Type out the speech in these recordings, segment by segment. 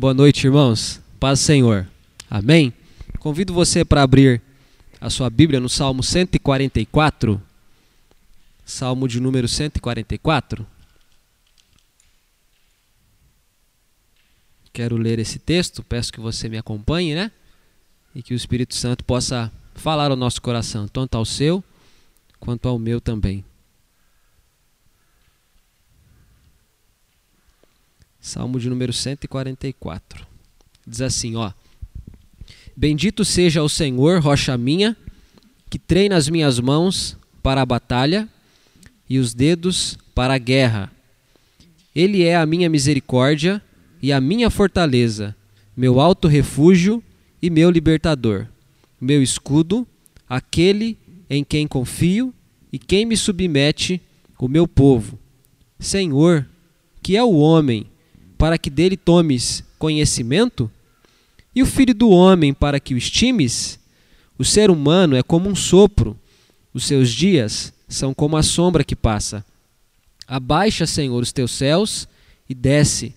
Boa noite, irmãos. Paz Senhor. Amém. Convido você para abrir a sua Bíblia no Salmo 144. Salmo de número 144. Quero ler esse texto, peço que você me acompanhe, né? E que o Espírito Santo possa falar ao nosso coração, tanto ao seu quanto ao meu também. Salmo de número 144. Diz assim, ó: Bendito seja o Senhor, rocha minha, que treina as minhas mãos para a batalha e os dedos para a guerra. Ele é a minha misericórdia e a minha fortaleza, meu alto refúgio e meu libertador, meu escudo, aquele em quem confio e quem me submete, o meu povo. Senhor, que é o homem para que dele tomes conhecimento? E o filho do homem para que o estimes? O ser humano é como um sopro, os seus dias são como a sombra que passa. Abaixa, Senhor, os teus céus e desce.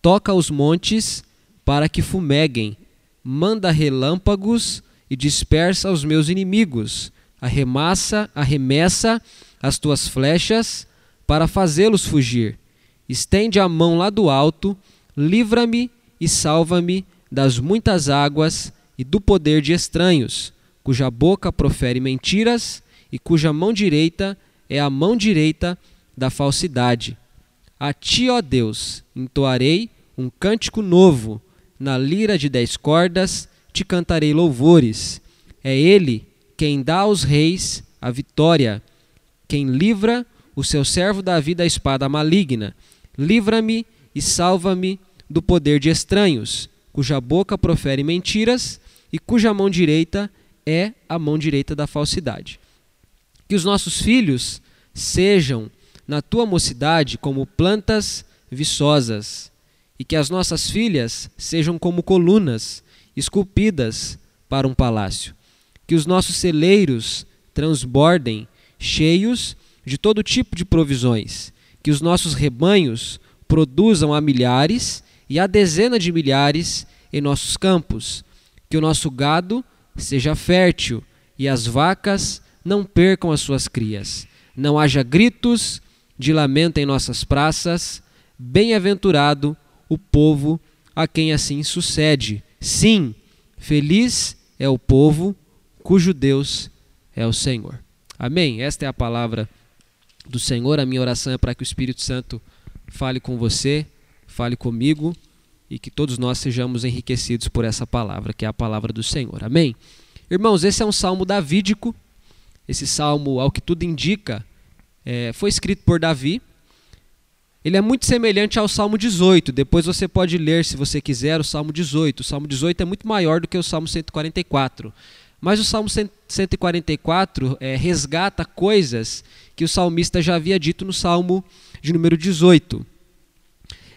Toca os montes para que fumeguem. Manda relâmpagos e dispersa os meus inimigos. Arremassa, arremessa as tuas flechas para fazê-los fugir. Estende a mão lá do alto, livra-me e salva-me das muitas águas e do poder de estranhos, cuja boca profere mentiras e cuja mão direita é a mão direita da falsidade. A ti, ó Deus, entoarei um cântico novo, na lira de dez cordas te cantarei louvores. É ele quem dá aos reis a vitória, quem livra o seu servo Davi da espada maligna livra-me e salva-me do poder de estranhos, cuja boca profere mentiras e cuja mão direita é a mão direita da falsidade. Que os nossos filhos sejam, na tua mocidade, como plantas viçosas, e que as nossas filhas sejam como colunas esculpidas para um palácio. Que os nossos celeiros transbordem, cheios de todo tipo de provisões, que os nossos rebanhos produzam a milhares e a dezena de milhares em nossos campos, que o nosso gado seja fértil e as vacas não percam as suas crias. Não haja gritos de lamento em nossas praças. Bem-aventurado o povo a quem assim sucede. Sim, feliz é o povo cujo Deus é o Senhor. Amém? Esta é a palavra do Senhor. A minha oração é para que o Espírito Santo fale com você, fale comigo e que todos nós sejamos enriquecidos por essa palavra, que é a palavra do Senhor. Amém? Irmãos, esse é um salmo davídico. Esse salmo, ao que tudo indica, é, foi escrito por Davi. Ele é muito semelhante ao Salmo 18. Depois você pode ler, se você quiser, o Salmo 18. O Salmo 18 é muito maior do que o Salmo 144. Mas o Salmo 144 é, resgata coisas que o salmista já havia dito no Salmo de número 18.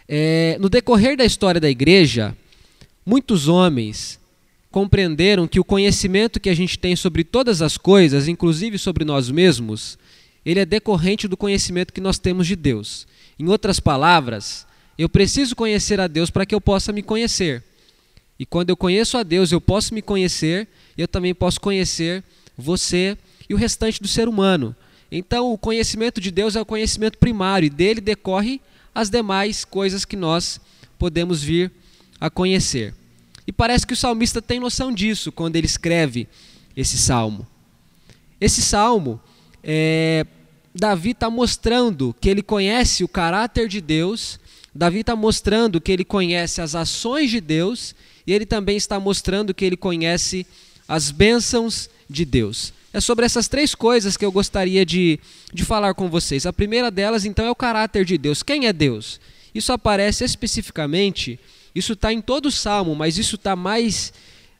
É, no decorrer da história da igreja, muitos homens compreenderam que o conhecimento que a gente tem sobre todas as coisas, inclusive sobre nós mesmos, ele é decorrente do conhecimento que nós temos de Deus. Em outras palavras, eu preciso conhecer a Deus para que eu possa me conhecer. E quando eu conheço a Deus, eu posso me conhecer e eu também posso conhecer você e o restante do ser humano. Então, o conhecimento de Deus é o conhecimento primário e dele decorre as demais coisas que nós podemos vir a conhecer. E parece que o salmista tem noção disso quando ele escreve esse salmo. Esse salmo, é, Davi está mostrando que ele conhece o caráter de Deus, Davi está mostrando que ele conhece as ações de Deus e ele também está mostrando que ele conhece as bênçãos de Deus. É sobre essas três coisas que eu gostaria de, de falar com vocês. A primeira delas, então, é o caráter de Deus. Quem é Deus? Isso aparece especificamente, isso está em todo o salmo, mas isso está mais,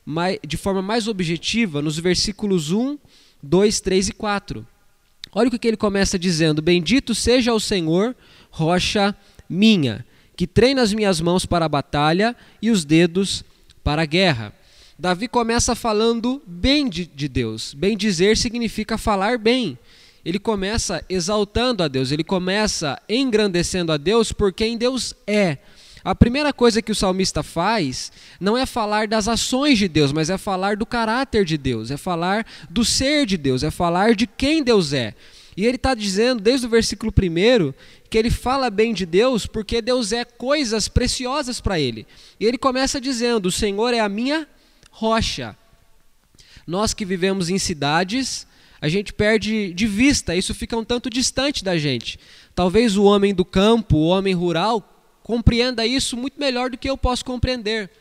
mais, de forma mais objetiva nos versículos 1, 2, 3 e 4. Olha o que ele começa dizendo: Bendito seja o Senhor, rocha minha, que treina as minhas mãos para a batalha e os dedos para a guerra. Davi começa falando bem de, de Deus. Bem dizer significa falar bem. Ele começa exaltando a Deus, ele começa engrandecendo a Deus por quem Deus é. a primeira coisa que o salmista faz não é falar das ações de Deus, mas é falar do caráter de Deus, é falar do ser de Deus, é falar de quem Deus é. E ele está dizendo, desde o versículo 1, que ele fala bem de Deus porque Deus é coisas preciosas para ele. E ele começa dizendo: O Senhor é a minha rocha. Nós que vivemos em cidades, a gente perde de vista, isso fica um tanto distante da gente. Talvez o homem do campo, o homem rural, compreenda isso muito melhor do que eu posso compreender.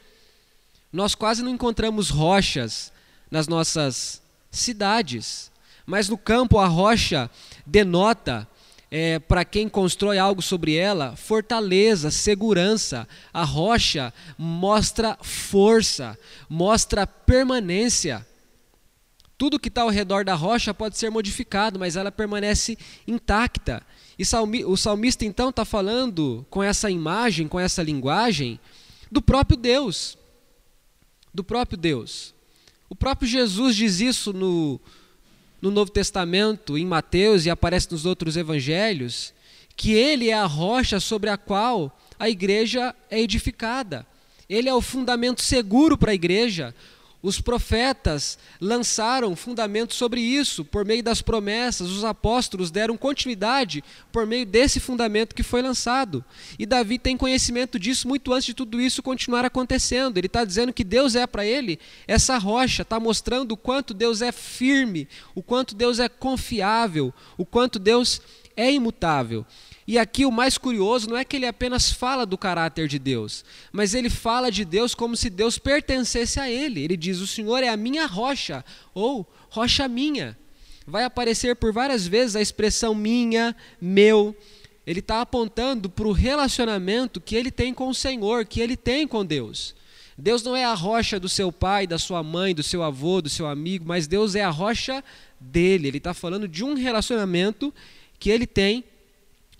Nós quase não encontramos rochas nas nossas cidades, mas no campo a rocha denota é, para quem constrói algo sobre ela, fortaleza, segurança. A rocha mostra força, mostra permanência. Tudo que está ao redor da rocha pode ser modificado, mas ela permanece intacta. E salmi, o salmista então está falando com essa imagem, com essa linguagem, do próprio Deus. Do próprio Deus. O próprio Jesus diz isso no, no Novo Testamento, em Mateus e aparece nos outros evangelhos, que ele é a rocha sobre a qual a igreja é edificada. Ele é o fundamento seguro para a igreja, os profetas lançaram fundamentos sobre isso por meio das promessas, os apóstolos deram continuidade por meio desse fundamento que foi lançado. E Davi tem conhecimento disso muito antes de tudo isso continuar acontecendo. Ele está dizendo que Deus é para ele essa rocha, está mostrando o quanto Deus é firme, o quanto Deus é confiável, o quanto Deus é imutável. E aqui o mais curioso não é que ele apenas fala do caráter de Deus, mas ele fala de Deus como se Deus pertencesse a ele. Ele diz: O Senhor é a minha rocha, ou rocha minha. Vai aparecer por várias vezes a expressão minha, meu. Ele está apontando para o relacionamento que ele tem com o Senhor, que ele tem com Deus. Deus não é a rocha do seu pai, da sua mãe, do seu avô, do seu amigo, mas Deus é a rocha dele. Ele está falando de um relacionamento que ele tem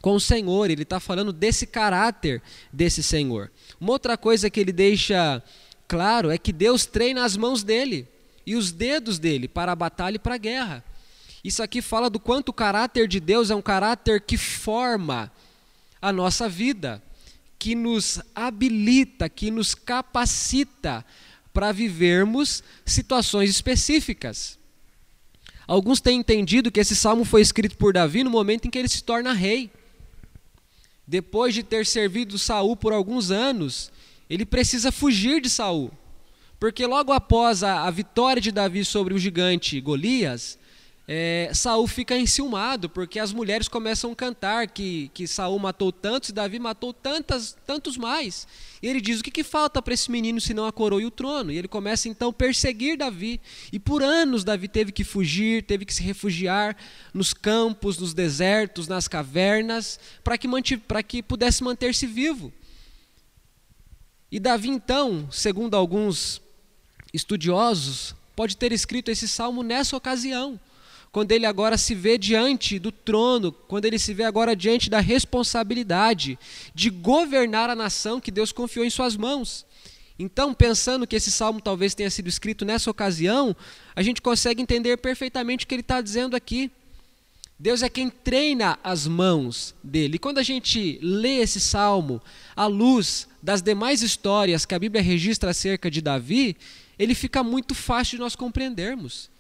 com o Senhor, ele está falando desse caráter desse Senhor. Uma outra coisa que ele deixa claro é que Deus treina as mãos dele e os dedos dele para a batalha e para a guerra. Isso aqui fala do quanto o caráter de Deus é um caráter que forma a nossa vida, que nos habilita, que nos capacita para vivermos situações específicas. Alguns têm entendido que esse salmo foi escrito por Davi no momento em que ele se torna rei. Depois de ter servido Saul por alguns anos, ele precisa fugir de Saul. Porque logo após a, a vitória de Davi sobre o gigante Golias, é, Saul fica enciumado, porque as mulheres começam a cantar que, que Saul matou tantos e Davi matou tantas, tantos mais. E ele diz: o que, que falta para esse menino senão a coroa e o trono? E ele começa então a perseguir Davi. E por anos Davi teve que fugir, teve que se refugiar nos campos, nos desertos, nas cavernas, para que, que pudesse manter-se vivo. E Davi, então, segundo alguns estudiosos, pode ter escrito esse salmo nessa ocasião quando ele agora se vê diante do trono, quando ele se vê agora diante da responsabilidade de governar a nação que Deus confiou em suas mãos. Então, pensando que esse salmo talvez tenha sido escrito nessa ocasião, a gente consegue entender perfeitamente o que ele está dizendo aqui. Deus é quem treina as mãos dele. E quando a gente lê esse salmo à luz das demais histórias que a Bíblia registra acerca de Davi, ele fica muito fácil de nós compreendermos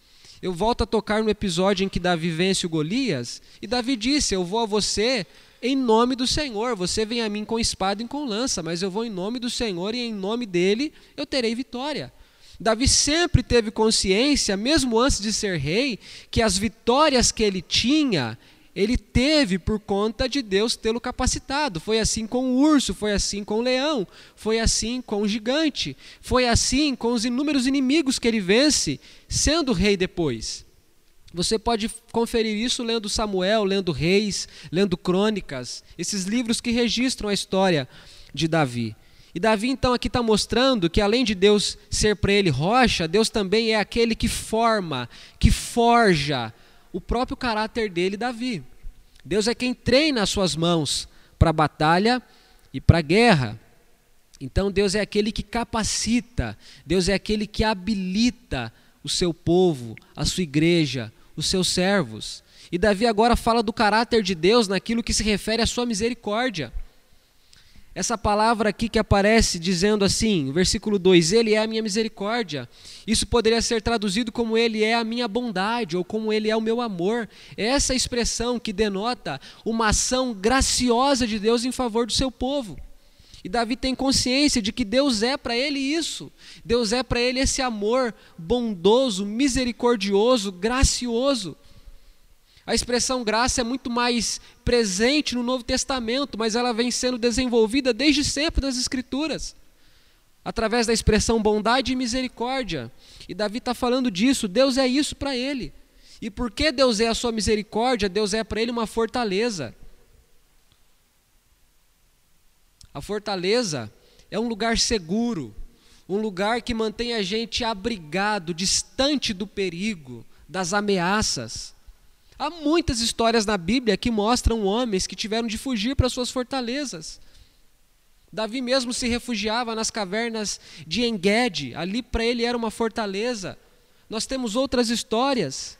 eu volto a tocar no episódio em que Davi vence o Golias, e Davi disse: Eu vou a você em nome do Senhor. Você vem a mim com espada e com lança, mas eu vou em nome do Senhor e em nome dele eu terei vitória. Davi sempre teve consciência, mesmo antes de ser rei, que as vitórias que ele tinha ele teve por conta de Deus tê-lo capacitado. Foi assim com o urso, foi assim com o leão, foi assim com o gigante, foi assim com os inúmeros inimigos que ele vence, sendo rei depois. Você pode conferir isso lendo Samuel, lendo Reis, lendo Crônicas, esses livros que registram a história de Davi. E Davi então aqui está mostrando que além de Deus ser para ele rocha, Deus também é aquele que forma, que forja o próprio caráter dele, Davi. Deus é quem treina as suas mãos para a batalha e para a guerra. Então Deus é aquele que capacita, Deus é aquele que habilita o seu povo, a sua igreja, os seus servos. E Davi agora fala do caráter de Deus naquilo que se refere à sua misericórdia. Essa palavra aqui que aparece dizendo assim, versículo 2: Ele é a minha misericórdia. Isso poderia ser traduzido como Ele é a minha bondade ou como Ele é o meu amor. É essa expressão que denota uma ação graciosa de Deus em favor do seu povo. E Davi tem consciência de que Deus é para ele isso. Deus é para ele esse amor bondoso, misericordioso, gracioso. A expressão graça é muito mais presente no Novo Testamento, mas ela vem sendo desenvolvida desde sempre nas Escrituras, através da expressão bondade e misericórdia. E Davi está falando disso, Deus é isso para ele. E porque Deus é a sua misericórdia, Deus é para ele uma fortaleza. A fortaleza é um lugar seguro, um lugar que mantém a gente abrigado, distante do perigo, das ameaças. Há muitas histórias na Bíblia que mostram homens que tiveram de fugir para suas fortalezas. Davi mesmo se refugiava nas cavernas de Engedi, ali para ele era uma fortaleza. Nós temos outras histórias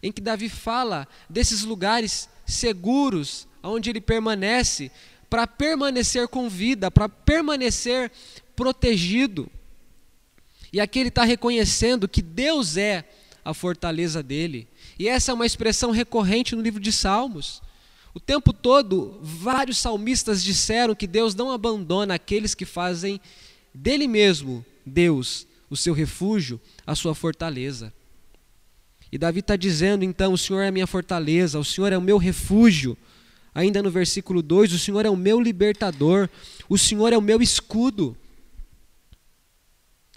em que Davi fala desses lugares seguros, onde ele permanece, para permanecer com vida, para permanecer protegido. E aqui ele está reconhecendo que Deus é a fortaleza dele. E essa é uma expressão recorrente no livro de Salmos. O tempo todo, vários salmistas disseram que Deus não abandona aqueles que fazem dele mesmo, Deus, o seu refúgio, a sua fortaleza. E Davi está dizendo então: O Senhor é a minha fortaleza, o Senhor é o meu refúgio. Ainda no versículo 2: O Senhor é o meu libertador, o Senhor é o meu escudo.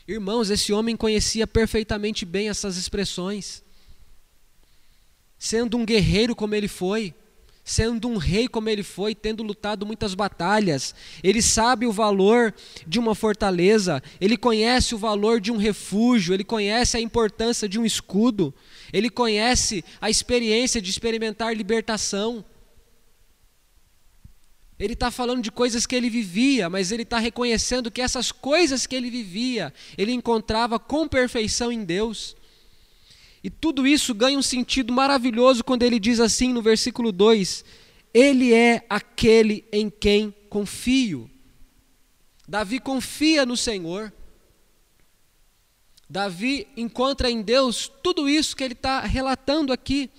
Irmãos, esse homem conhecia perfeitamente bem essas expressões sendo um guerreiro como ele foi, sendo um rei como ele foi, tendo lutado muitas batalhas. Ele sabe o valor de uma fortaleza, ele conhece o valor de um refúgio, ele conhece a importância de um escudo, ele conhece a experiência de experimentar libertação. Ele está falando de coisas que ele vivia, mas ele está reconhecendo que essas coisas que ele vivia, ele encontrava com perfeição em Deus. E tudo isso ganha um sentido maravilhoso quando ele diz assim no versículo 2: Ele é aquele em quem confio. Davi confia no Senhor. Davi encontra em Deus tudo isso que ele está relatando aqui.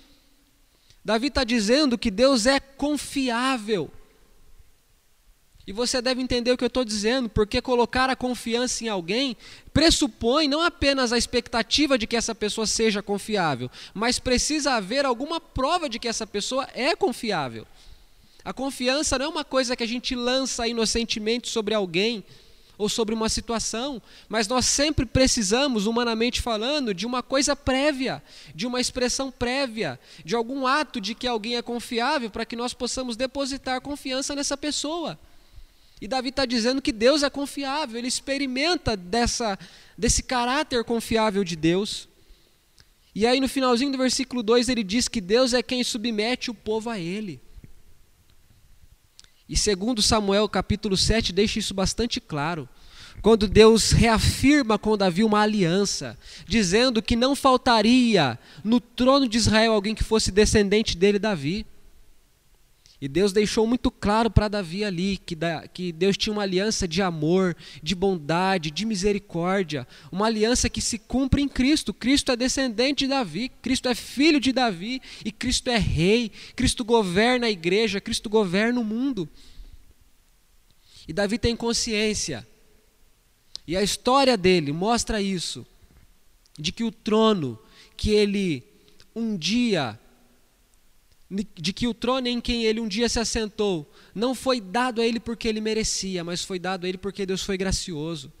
Davi está dizendo que Deus é confiável. E você deve entender o que eu estou dizendo, porque colocar a confiança em alguém pressupõe não apenas a expectativa de que essa pessoa seja confiável, mas precisa haver alguma prova de que essa pessoa é confiável. A confiança não é uma coisa que a gente lança inocentemente sobre alguém ou sobre uma situação, mas nós sempre precisamos, humanamente falando, de uma coisa prévia, de uma expressão prévia, de algum ato de que alguém é confiável para que nós possamos depositar confiança nessa pessoa. E Davi está dizendo que Deus é confiável, ele experimenta dessa, desse caráter confiável de Deus. E aí no finalzinho do versículo 2 ele diz que Deus é quem submete o povo a ele. E segundo Samuel capítulo 7 deixa isso bastante claro. Quando Deus reafirma com Davi uma aliança, dizendo que não faltaria no trono de Israel alguém que fosse descendente dele, Davi. E Deus deixou muito claro para Davi ali que, da, que Deus tinha uma aliança de amor, de bondade, de misericórdia, uma aliança que se cumpre em Cristo. Cristo é descendente de Davi, Cristo é filho de Davi e Cristo é rei. Cristo governa a igreja, Cristo governa o mundo. E Davi tem consciência, e a história dele mostra isso, de que o trono que ele um dia de que o trono em quem ele um dia se assentou não foi dado a ele porque ele merecia, mas foi dado a ele porque Deus foi gracioso.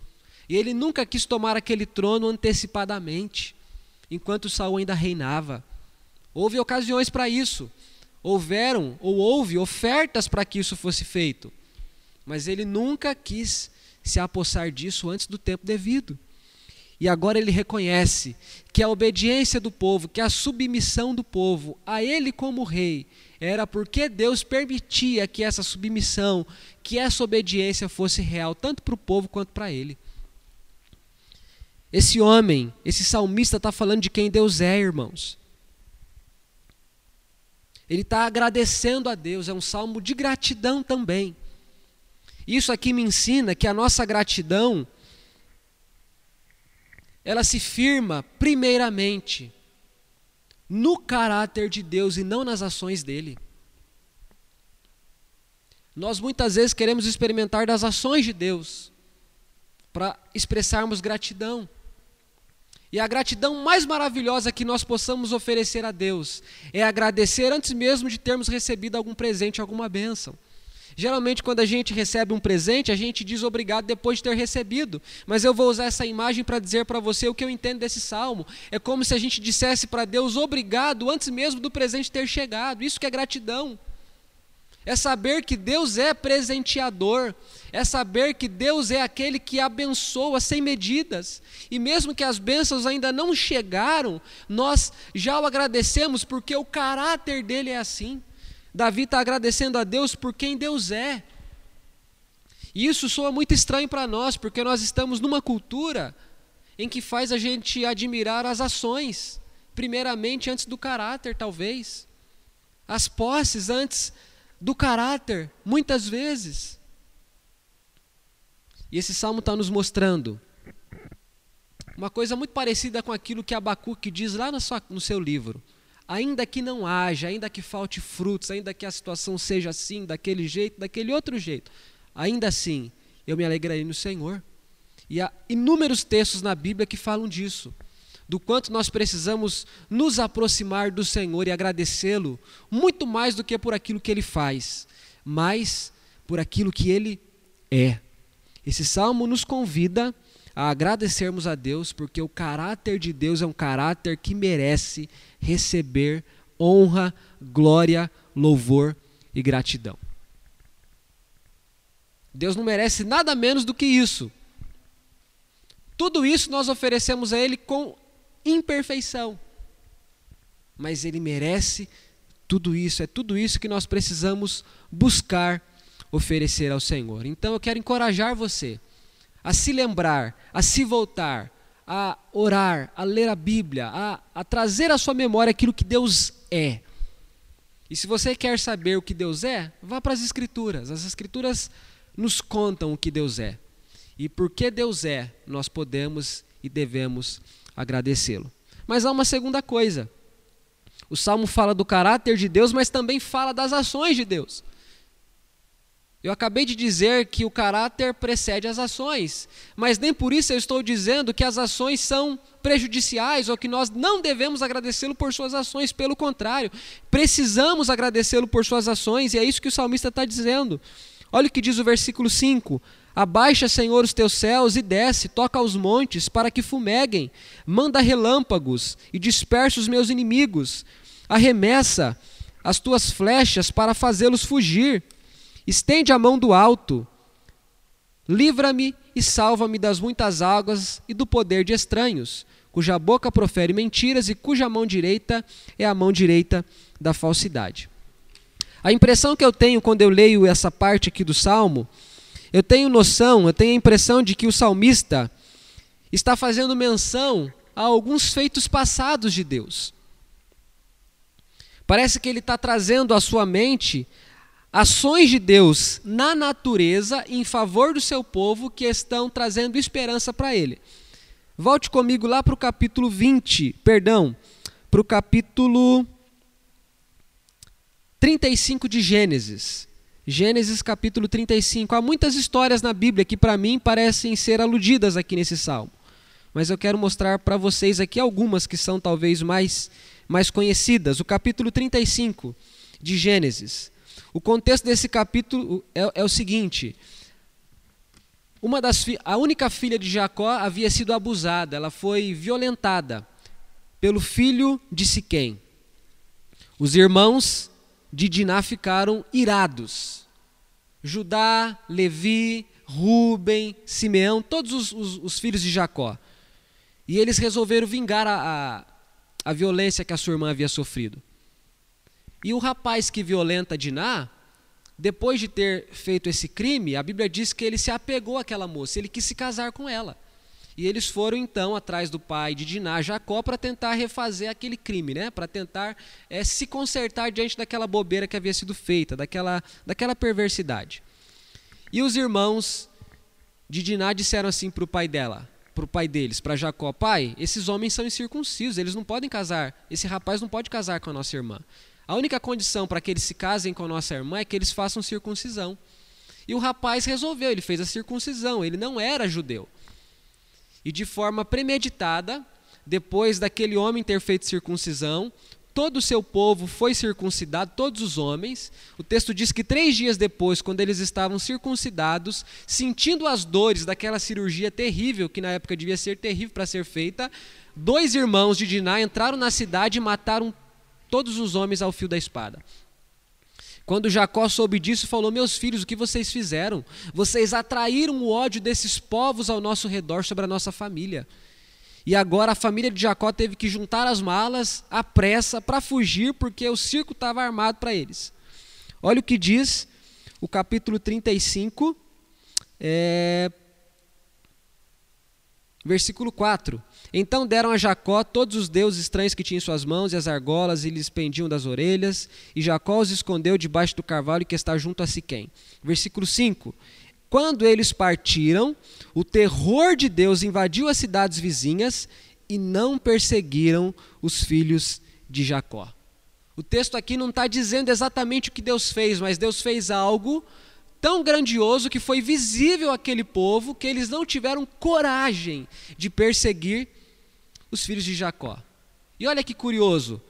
E ele nunca quis tomar aquele trono antecipadamente, enquanto Saul ainda reinava. Houve ocasiões para isso. Houveram ou houve ofertas para que isso fosse feito. Mas ele nunca quis se apossar disso antes do tempo devido. E agora ele reconhece que a obediência do povo, que a submissão do povo a ele como rei, era porque Deus permitia que essa submissão, que essa obediência fosse real, tanto para o povo quanto para ele. Esse homem, esse salmista está falando de quem Deus é, irmãos. Ele está agradecendo a Deus, é um salmo de gratidão também. Isso aqui me ensina que a nossa gratidão ela se firma primeiramente no caráter de Deus e não nas ações dele. Nós muitas vezes queremos experimentar das ações de Deus para expressarmos gratidão. E a gratidão mais maravilhosa que nós possamos oferecer a Deus é agradecer antes mesmo de termos recebido algum presente, alguma bênção. Geralmente, quando a gente recebe um presente, a gente diz obrigado depois de ter recebido. Mas eu vou usar essa imagem para dizer para você o que eu entendo desse salmo. É como se a gente dissesse para Deus obrigado antes mesmo do presente ter chegado. Isso que é gratidão. É saber que Deus é presenteador, é saber que Deus é aquele que abençoa sem medidas. E mesmo que as bênçãos ainda não chegaram, nós já o agradecemos porque o caráter dele é assim. Davi está agradecendo a Deus por quem Deus é. E isso soa muito estranho para nós, porque nós estamos numa cultura em que faz a gente admirar as ações, primeiramente antes do caráter, talvez. As posses antes do caráter, muitas vezes. E esse salmo está nos mostrando uma coisa muito parecida com aquilo que Abacuque diz lá no seu livro. Ainda que não haja, ainda que falte frutos, ainda que a situação seja assim, daquele jeito, daquele outro jeito, ainda assim eu me alegrarei no Senhor. E há inúmeros textos na Bíblia que falam disso do quanto nós precisamos nos aproximar do Senhor e agradecê-lo, muito mais do que por aquilo que ele faz, mas por aquilo que ele é. Esse salmo nos convida a agradecermos a Deus, porque o caráter de Deus é um caráter que merece receber honra, glória, louvor e gratidão. Deus não merece nada menos do que isso. Tudo isso nós oferecemos a Ele com imperfeição. Mas ele merece tudo isso, é tudo isso que nós precisamos buscar oferecer ao Senhor. Então eu quero encorajar você a se lembrar, a se voltar, a orar, a ler a Bíblia, a, a trazer à sua memória aquilo que Deus é. E se você quer saber o que Deus é, vá para as Escrituras. As Escrituras nos contam o que Deus é. E porque Deus é, nós podemos e devemos agradecê-lo. Mas há uma segunda coisa. O salmo fala do caráter de Deus, mas também fala das ações de Deus. Eu acabei de dizer que o caráter precede as ações, mas nem por isso eu estou dizendo que as ações são prejudiciais ou que nós não devemos agradecê-lo por suas ações, pelo contrário, precisamos agradecê-lo por suas ações, e é isso que o salmista está dizendo. Olha o que diz o versículo 5: Abaixa, Senhor, os teus céus e desce, toca aos montes para que fumeguem, manda relâmpagos e dispersa os meus inimigos, arremessa as tuas flechas para fazê-los fugir, estende a mão do alto, livra-me e salva-me das muitas águas e do poder de estranhos, cuja boca profere mentiras e cuja mão direita é a mão direita da falsidade. A impressão que eu tenho quando eu leio essa parte aqui do salmo eu tenho noção, eu tenho a impressão de que o salmista está fazendo menção a alguns feitos passados de Deus. Parece que ele está trazendo à sua mente ações de Deus na natureza em favor do seu povo que estão trazendo esperança para ele. Volte comigo lá para o capítulo 20, perdão, para o capítulo 35 de Gênesis. Gênesis capítulo 35. Há muitas histórias na Bíblia que para mim parecem ser aludidas aqui nesse salmo. Mas eu quero mostrar para vocês aqui algumas que são talvez mais mais conhecidas. O capítulo 35 de Gênesis. O contexto desse capítulo é, é o seguinte: uma das a única filha de Jacó havia sido abusada, ela foi violentada pelo filho de Siquém. Os irmãos de Diná ficaram irados. Judá, Levi, Ruben, Simeão, todos os, os, os filhos de Jacó. E eles resolveram vingar a, a, a, violência que a sua irmã havia sofrido. E o rapaz que violenta Diná, depois de ter feito esse crime, a Bíblia diz que ele se apegou àquela moça, ele quis se casar com ela. E eles foram então atrás do pai de Diná, Jacó, para tentar refazer aquele crime, né? para tentar é, se consertar diante daquela bobeira que havia sido feita, daquela, daquela perversidade. E os irmãos de Diná disseram assim para o pai dela, para o pai deles, para Jacó: Pai, esses homens são incircuncisos, eles não podem casar, esse rapaz não pode casar com a nossa irmã. A única condição para que eles se casem com a nossa irmã é que eles façam circuncisão. E o rapaz resolveu, ele fez a circuncisão, ele não era judeu. E de forma premeditada, depois daquele homem ter feito circuncisão, todo o seu povo foi circuncidado, todos os homens. O texto diz que três dias depois, quando eles estavam circuncidados, sentindo as dores daquela cirurgia terrível, que na época devia ser terrível para ser feita, dois irmãos de Diná entraram na cidade e mataram todos os homens ao fio da espada. Quando Jacó soube disso, falou: Meus filhos, o que vocês fizeram? Vocês atraíram o ódio desses povos ao nosso redor sobre a nossa família. E agora a família de Jacó teve que juntar as malas à pressa para fugir, porque o circo estava armado para eles. Olha o que diz o capítulo 35, é, versículo 4. Então deram a Jacó todos os deuses estranhos que tinha em suas mãos e as argolas e lhes pendiam das orelhas, e Jacó os escondeu debaixo do carvalho que está junto a Siquém. Versículo 5. Quando eles partiram, o terror de Deus invadiu as cidades vizinhas e não perseguiram os filhos de Jacó. O texto aqui não está dizendo exatamente o que Deus fez, mas Deus fez algo tão grandioso que foi visível àquele povo que eles não tiveram coragem de perseguir os filhos de Jacó. E olha que curioso,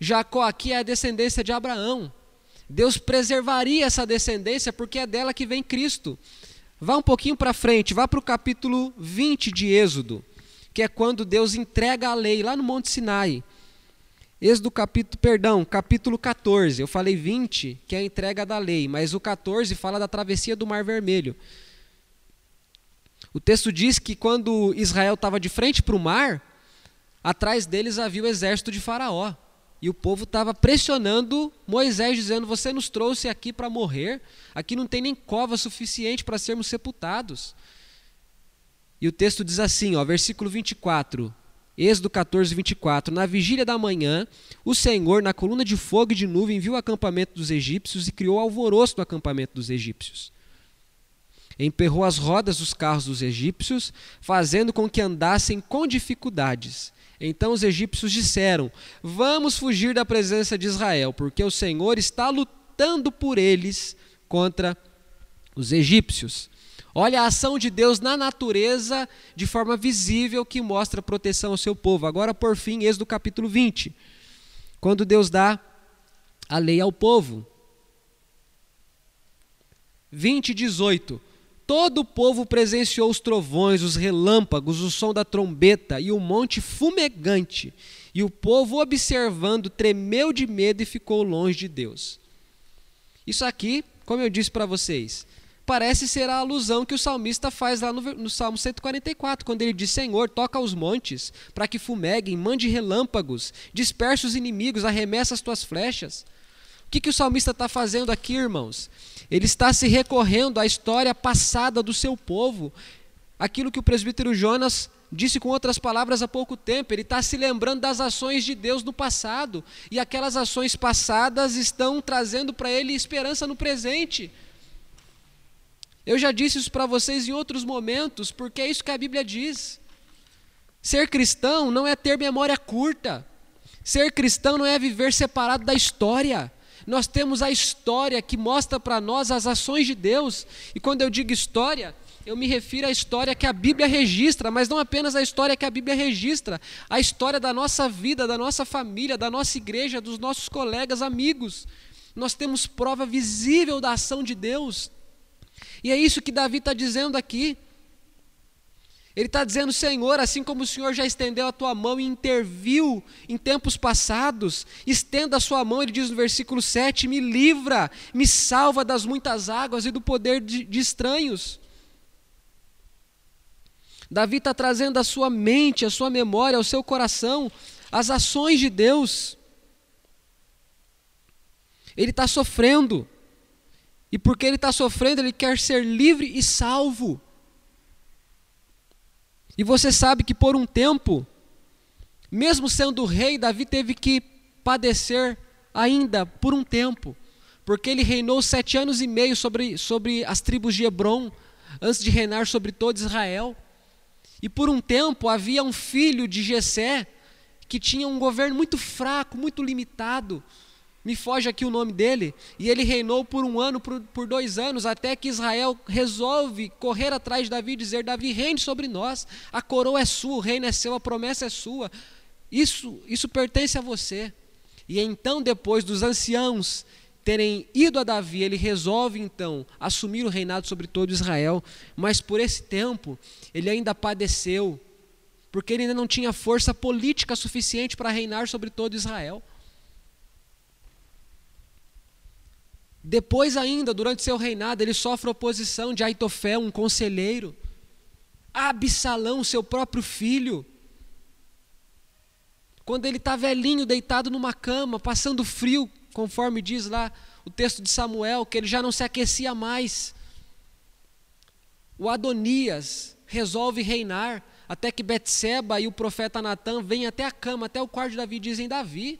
Jacó aqui é a descendência de Abraão. Deus preservaria essa descendência porque é dela que vem Cristo. Vá um pouquinho para frente, vá para o capítulo 20 de Êxodo, que é quando Deus entrega a lei lá no Monte Sinai. Êxodo capítulo, perdão, capítulo 14. Eu falei 20, que é a entrega da lei, mas o 14 fala da travessia do Mar Vermelho. O texto diz que quando Israel estava de frente para o mar, atrás deles havia o exército de Faraó. E o povo estava pressionando Moisés, dizendo: Você nos trouxe aqui para morrer, aqui não tem nem cova suficiente para sermos sepultados. E o texto diz assim, ó, versículo 24, Êxodo 14, 24: Na vigília da manhã, o Senhor, na coluna de fogo e de nuvem, viu o acampamento dos egípcios e criou alvoroço no acampamento dos egípcios. Emperrou as rodas dos carros dos egípcios, fazendo com que andassem com dificuldades. Então os egípcios disseram: Vamos fugir da presença de Israel, porque o Senhor está lutando por eles contra os egípcios. Olha a ação de Deus na natureza de forma visível que mostra proteção ao seu povo. Agora, por fim, Êxodo capítulo 20, quando Deus dá a lei ao povo. 20, 18. Todo o povo presenciou os trovões, os relâmpagos, o som da trombeta e o monte fumegante. E o povo, observando, tremeu de medo e ficou longe de Deus. Isso aqui, como eu disse para vocês, parece ser a alusão que o salmista faz lá no, no Salmo 144, quando ele diz: Senhor, toca os montes, para que fumeguem, mande relâmpagos, disperse os inimigos, arremessa as tuas flechas. O que, que o salmista está fazendo aqui, irmãos? Ele está se recorrendo à história passada do seu povo, aquilo que o presbítero Jonas disse com outras palavras há pouco tempo. Ele está se lembrando das ações de Deus no passado, e aquelas ações passadas estão trazendo para ele esperança no presente. Eu já disse isso para vocês em outros momentos, porque é isso que a Bíblia diz. Ser cristão não é ter memória curta. Ser cristão não é viver separado da história nós temos a história que mostra para nós as ações de Deus. E quando eu digo história, eu me refiro à história que a Bíblia registra, mas não apenas a história que a Bíblia registra, a história da nossa vida, da nossa família, da nossa igreja, dos nossos colegas, amigos. Nós temos prova visível da ação de Deus. E é isso que Davi está dizendo aqui. Ele está dizendo, Senhor, assim como o Senhor já estendeu a tua mão e interviu em tempos passados, estenda a sua mão, ele diz no versículo 7, me livra, me salva das muitas águas e do poder de, de estranhos. Davi está trazendo a sua mente, a sua memória, ao seu coração, as ações de Deus. Ele está sofrendo. E porque ele está sofrendo, ele quer ser livre e salvo. E você sabe que por um tempo, mesmo sendo rei, Davi teve que padecer ainda por um tempo, porque ele reinou sete anos e meio sobre, sobre as tribos de Hebron, antes de reinar sobre todo Israel. E por um tempo havia um filho de Jessé que tinha um governo muito fraco, muito limitado. Me foge aqui o nome dele. E ele reinou por um ano, por, por dois anos, até que Israel resolve correr atrás de Davi e dizer: Davi, reine sobre nós. A coroa é sua, o reino é seu, a promessa é sua. Isso, isso pertence a você. E então, depois dos anciãos terem ido a Davi, ele resolve então assumir o reinado sobre todo Israel, mas por esse tempo ele ainda padeceu, porque ele ainda não tinha força política suficiente para reinar sobre todo Israel. Depois ainda, durante seu reinado, ele sofre oposição de Aitofel, um conselheiro, Absalão, seu próprio filho, quando ele está velhinho, deitado numa cama, passando frio, conforme diz lá o texto de Samuel, que ele já não se aquecia mais. O Adonias resolve reinar, até que Betseba e o profeta Natan vêm até a cama, até o quarto de Davi dizem: Davi,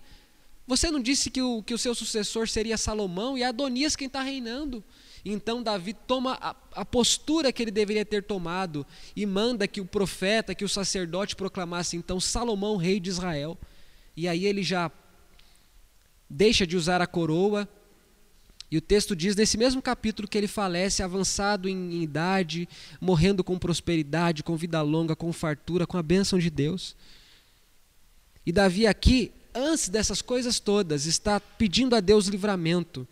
você não disse que o, que o seu sucessor seria Salomão e Adonias quem está reinando? Então Davi toma a, a, postura que ele deveria ter tomado e manda que o profeta, que o sacerdote proclamasse então Salomão, rei de Israel. E aí ele já deixa de usar a coroa. E o texto diz nesse mesmo capítulo que ele falece avançado em idade, morrendo com prosperidade, com vida longa, com fartura, com a bênção de Deus. E Davi aqui, antes dessas coisas todas, está pedindo a Deus livramento.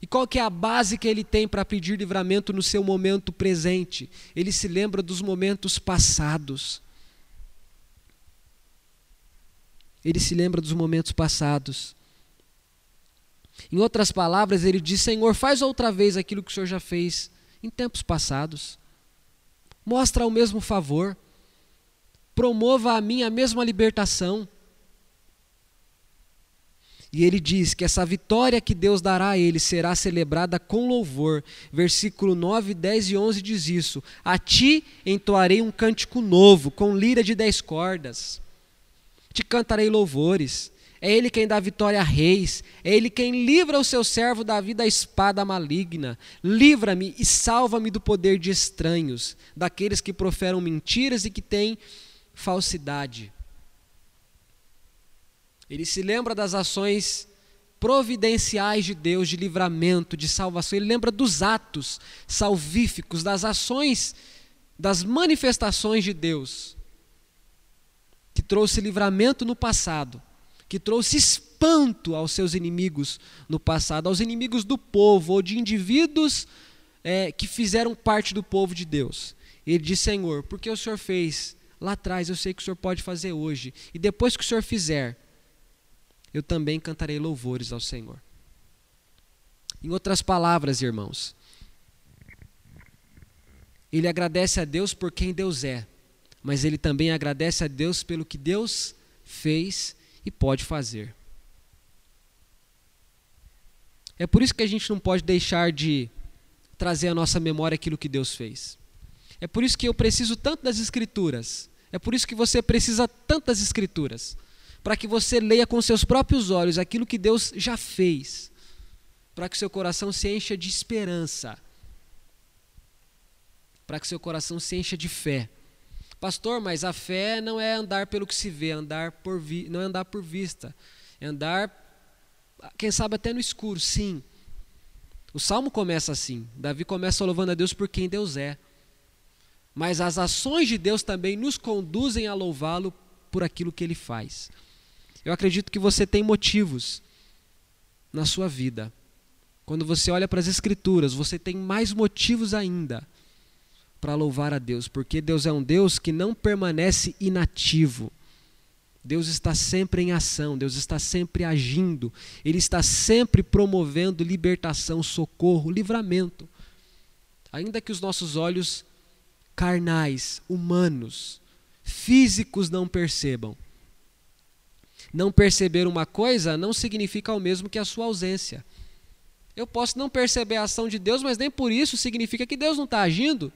E qual que é a base que ele tem para pedir livramento no seu momento presente? Ele se lembra dos momentos passados. Ele se lembra dos momentos passados. Em outras palavras, ele diz: Senhor, faz outra vez aquilo que o Senhor já fez em tempos passados. Mostra o mesmo favor. Promova a mim a mesma libertação. E ele diz que essa vitória que Deus dará a ele será celebrada com louvor. Versículo 9, 10 e 11 diz isso: A ti entoarei um cântico novo, com lira de dez cordas. Te cantarei louvores. É ele quem dá vitória a reis, é ele quem livra o seu servo da espada maligna. Livra-me e salva-me do poder de estranhos, daqueles que proferam mentiras e que têm falsidade. Ele se lembra das ações providenciais de Deus de livramento, de salvação. Ele lembra dos atos salvíficos, das ações, das manifestações de Deus, que trouxe livramento no passado, que trouxe espanto aos seus inimigos no passado, aos inimigos do povo ou de indivíduos é, que fizeram parte do povo de Deus. Ele diz: Senhor, porque o Senhor fez lá atrás, eu sei que o Senhor pode fazer hoje, e depois que o Senhor fizer, eu também cantarei louvores ao Senhor. Em outras palavras, irmãos, ele agradece a Deus por quem Deus é, mas ele também agradece a Deus pelo que Deus fez e pode fazer. É por isso que a gente não pode deixar de trazer à nossa memória aquilo que Deus fez. É por isso que eu preciso tanto das Escrituras. É por isso que você precisa tantas Escrituras para que você leia com seus próprios olhos aquilo que Deus já fez, para que seu coração se encha de esperança, para que seu coração se encha de fé. Pastor, mas a fé não é andar pelo que se vê, andar por vi, não é andar por vista, é andar, quem sabe até no escuro, sim. O salmo começa assim. Davi começa louvando a Deus por quem Deus é. Mas as ações de Deus também nos conduzem a louvá-lo por aquilo que ele faz. Eu acredito que você tem motivos na sua vida. Quando você olha para as Escrituras, você tem mais motivos ainda para louvar a Deus, porque Deus é um Deus que não permanece inativo. Deus está sempre em ação, Deus está sempre agindo, Ele está sempre promovendo libertação, socorro, livramento. Ainda que os nossos olhos carnais, humanos, físicos não percebam, não perceber uma coisa não significa o mesmo que a sua ausência. Eu posso não perceber a ação de Deus, mas nem por isso significa que Deus não está agindo.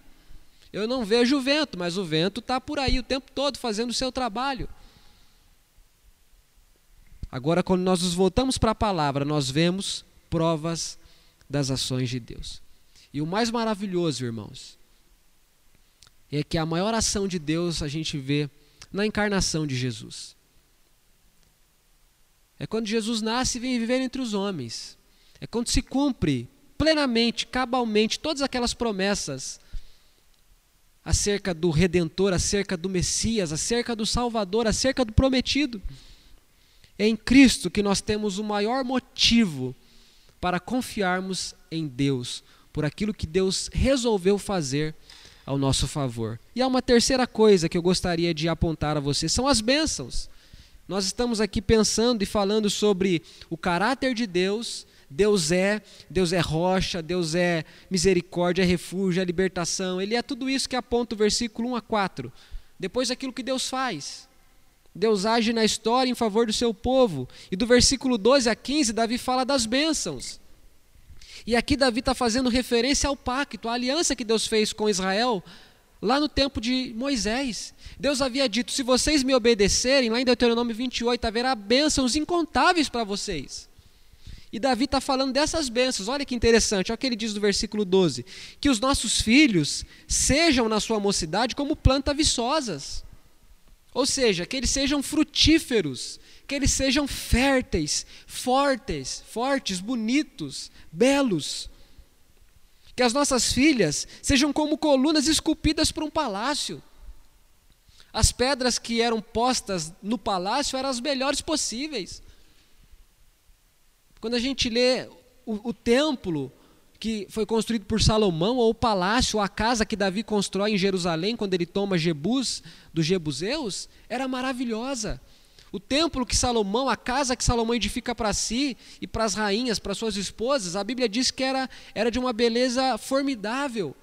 Eu não vejo o vento, mas o vento está por aí o tempo todo fazendo o seu trabalho. Agora, quando nós nos voltamos para a palavra, nós vemos provas das ações de Deus. E o mais maravilhoso, irmãos, é que a maior ação de Deus a gente vê na encarnação de Jesus. É quando Jesus nasce e vem viver entre os homens. É quando se cumpre plenamente, cabalmente, todas aquelas promessas acerca do Redentor, acerca do Messias, acerca do Salvador, acerca do prometido. É em Cristo que nós temos o maior motivo para confiarmos em Deus, por aquilo que Deus resolveu fazer ao nosso favor. E há uma terceira coisa que eu gostaria de apontar a você: são as bênçãos. Nós estamos aqui pensando e falando sobre o caráter de Deus. Deus é, Deus é rocha, Deus é misericórdia, é refúgio, é libertação. Ele é tudo isso que aponta o versículo 1 a 4. Depois aquilo que Deus faz. Deus age na história em favor do seu povo. E do versículo 12 a 15, Davi fala das bênçãos. E aqui Davi está fazendo referência ao pacto, à aliança que Deus fez com Israel lá no tempo de Moisés. Deus havia dito: se vocês me obedecerem, lá em Deuteronômio 28, haverá bênçãos incontáveis para vocês. E Davi está falando dessas bênçãos. Olha que interessante, olha o que ele diz no versículo 12: que os nossos filhos sejam na sua mocidade como plantas viçosas. Ou seja, que eles sejam frutíferos, que eles sejam férteis, fortes, fortes, bonitos, belos. Que as nossas filhas sejam como colunas esculpidas para um palácio. As pedras que eram postas no palácio eram as melhores possíveis. Quando a gente lê o, o templo que foi construído por Salomão, ou o palácio, ou a casa que Davi constrói em Jerusalém, quando ele toma Jebus, dos Jebuseus, era maravilhosa. O templo que Salomão, a casa que Salomão edifica para si e para as rainhas, para suas esposas, a Bíblia diz que era, era de uma beleza formidável.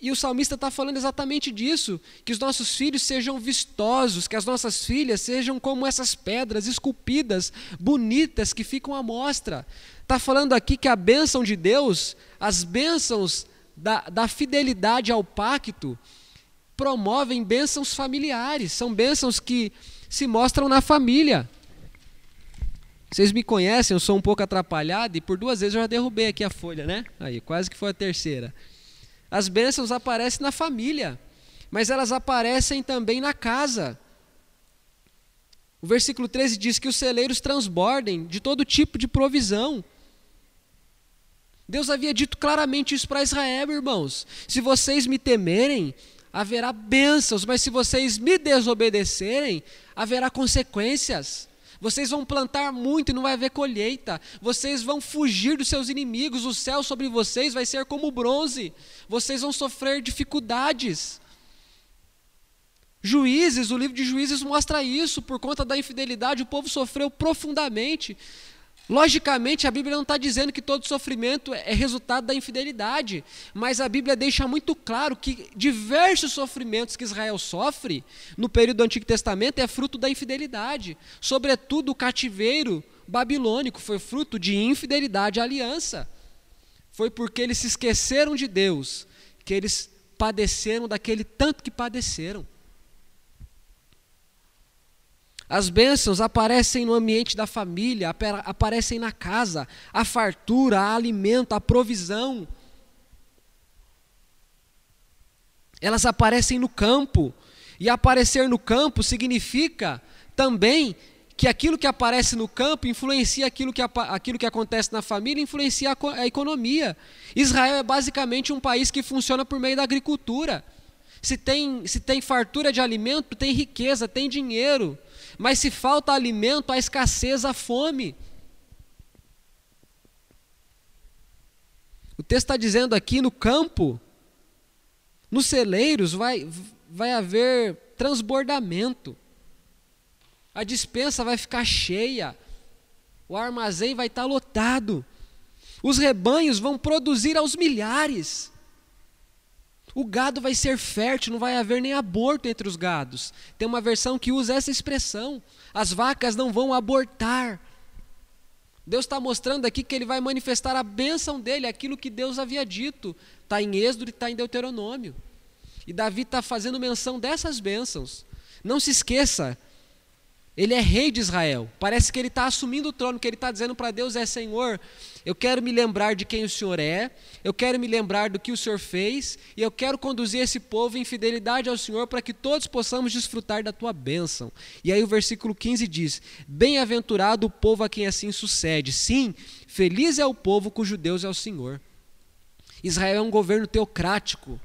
E o salmista está falando exatamente disso: que os nossos filhos sejam vistosos, que as nossas filhas sejam como essas pedras esculpidas, bonitas, que ficam à mostra. Está falando aqui que a bênção de Deus, as bênçãos da, da fidelidade ao pacto, promovem bênçãos familiares, são bênçãos que se mostram na família. Vocês me conhecem, eu sou um pouco atrapalhado e por duas vezes eu já derrubei aqui a folha, né? Aí, quase que foi a terceira. As bênçãos aparecem na família, mas elas aparecem também na casa. O versículo 13 diz que os celeiros transbordem de todo tipo de provisão. Deus havia dito claramente isso para Israel, irmãos. Se vocês me temerem, haverá bênçãos, mas se vocês me desobedecerem, haverá consequências. Vocês vão plantar muito e não vai haver colheita. Vocês vão fugir dos seus inimigos. O céu sobre vocês vai ser como bronze. Vocês vão sofrer dificuldades. Juízes, o livro de Juízes mostra isso. Por conta da infidelidade, o povo sofreu profundamente. Logicamente, a Bíblia não está dizendo que todo sofrimento é resultado da infidelidade, mas a Bíblia deixa muito claro que diversos sofrimentos que Israel sofre no período do Antigo Testamento é fruto da infidelidade. Sobretudo o cativeiro babilônico foi fruto de infidelidade à aliança. Foi porque eles se esqueceram de Deus que eles padeceram daquele tanto que padeceram. As bênçãos aparecem no ambiente da família, aparecem na casa, a fartura, a alimento, a provisão. Elas aparecem no campo. E aparecer no campo significa também que aquilo que aparece no campo influencia aquilo que, aquilo que acontece na família, influencia a, economia. Israel é basicamente um país que funciona por meio da agricultura. Se tem, se tem fartura de alimento, tem riqueza, tem dinheiro. Mas se falta alimento, há escassez, há fome. O texto está dizendo aqui no campo, nos celeiros, vai, vai haver transbordamento. A dispensa vai ficar cheia. O armazém vai estar lotado. Os rebanhos vão produzir aos milhares. O gado vai ser fértil, não vai haver nem aborto entre os gados. Tem uma versão que usa essa expressão: as vacas não vão abortar. Deus está mostrando aqui que ele vai manifestar a bênção dele, aquilo que Deus havia dito. Está em Êxodo e está em Deuteronômio. E Davi está fazendo menção dessas bênçãos. Não se esqueça Ele é rei de Israel. Parece que ele está assumindo o trono, que ele está dizendo para Deus é Senhor, eu quero me lembrar de quem o Senhor é, eu quero me lembrar do que o Senhor fez, e eu quero conduzir esse povo em fidelidade ao Senhor para que todos possamos desfrutar da tua bênção. E aí o versículo 15 diz: Bem-aventurado o povo a quem assim sucede. Sim, feliz é o povo cujo Deus é o Senhor. Israel é um governo teocrático.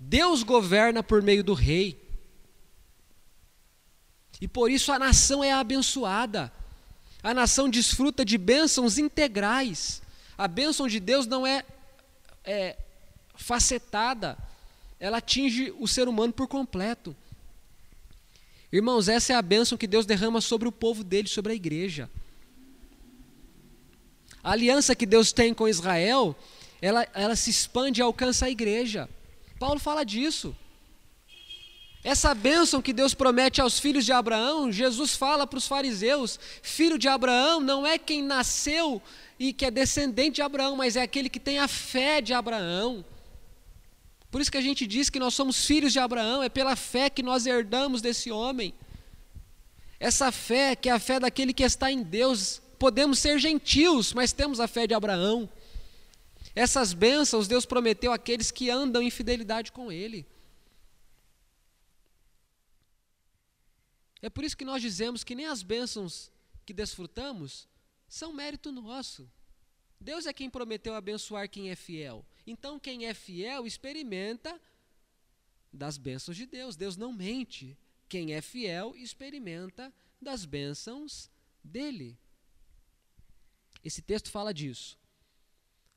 Deus governa por meio do rei. E por isso a nação é abençoada. A nação desfruta de bênçãos integrais. A bênção de Deus não é, é facetada, ela atinge o ser humano por completo. Irmãos, essa é a bênção que Deus derrama sobre o povo dele, sobre a igreja. A aliança que Deus tem com Israel, ela, ela se expande e alcança a igreja. Paulo fala disso. Essa bênção que Deus promete aos filhos de Abraão, Jesus fala para os fariseus: filho de Abraão não é quem nasceu e que é descendente de Abraão, mas é aquele que tem a fé de Abraão. Por isso que a gente diz que nós somos filhos de Abraão, é pela fé que nós herdamos desse homem. Essa fé, que é a fé daquele que está em Deus, podemos ser gentios, mas temos a fé de Abraão. Essas bênçãos Deus prometeu àqueles que andam em fidelidade com Ele. É por isso que nós dizemos que nem as bênçãos que desfrutamos são mérito nosso. Deus é quem prometeu abençoar quem é fiel. Então, quem é fiel experimenta das bênçãos de Deus. Deus não mente. Quem é fiel experimenta das bênçãos dele. Esse texto fala disso.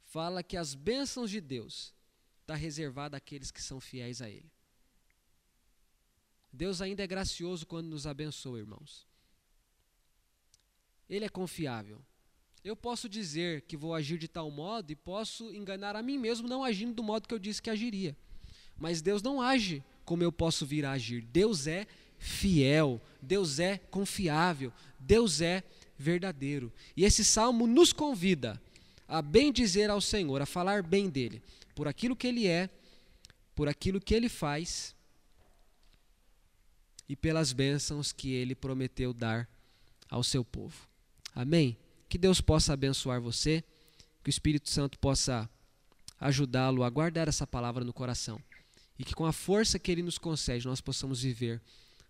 Fala que as bênçãos de Deus está reservada àqueles que são fiéis a Ele. Deus ainda é gracioso quando nos abençoa, irmãos. Ele é confiável. Eu posso dizer que vou agir de tal modo e posso enganar a mim mesmo não agindo do modo que eu disse que agiria. Mas Deus não age como eu posso vir a agir. Deus é fiel, Deus é confiável, Deus é verdadeiro. E esse salmo nos convida a bem dizer ao Senhor, a falar bem dele, por aquilo que ele é, por aquilo que ele faz e pelas bênçãos que ele prometeu dar ao seu povo. Amém? Que Deus possa abençoar você, que o Espírito Santo possa ajudá-lo a guardar essa palavra no coração e que com a força que ele nos concede nós possamos viver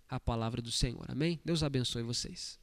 a palavra do Senhor. Amém? Deus abençoe vocês.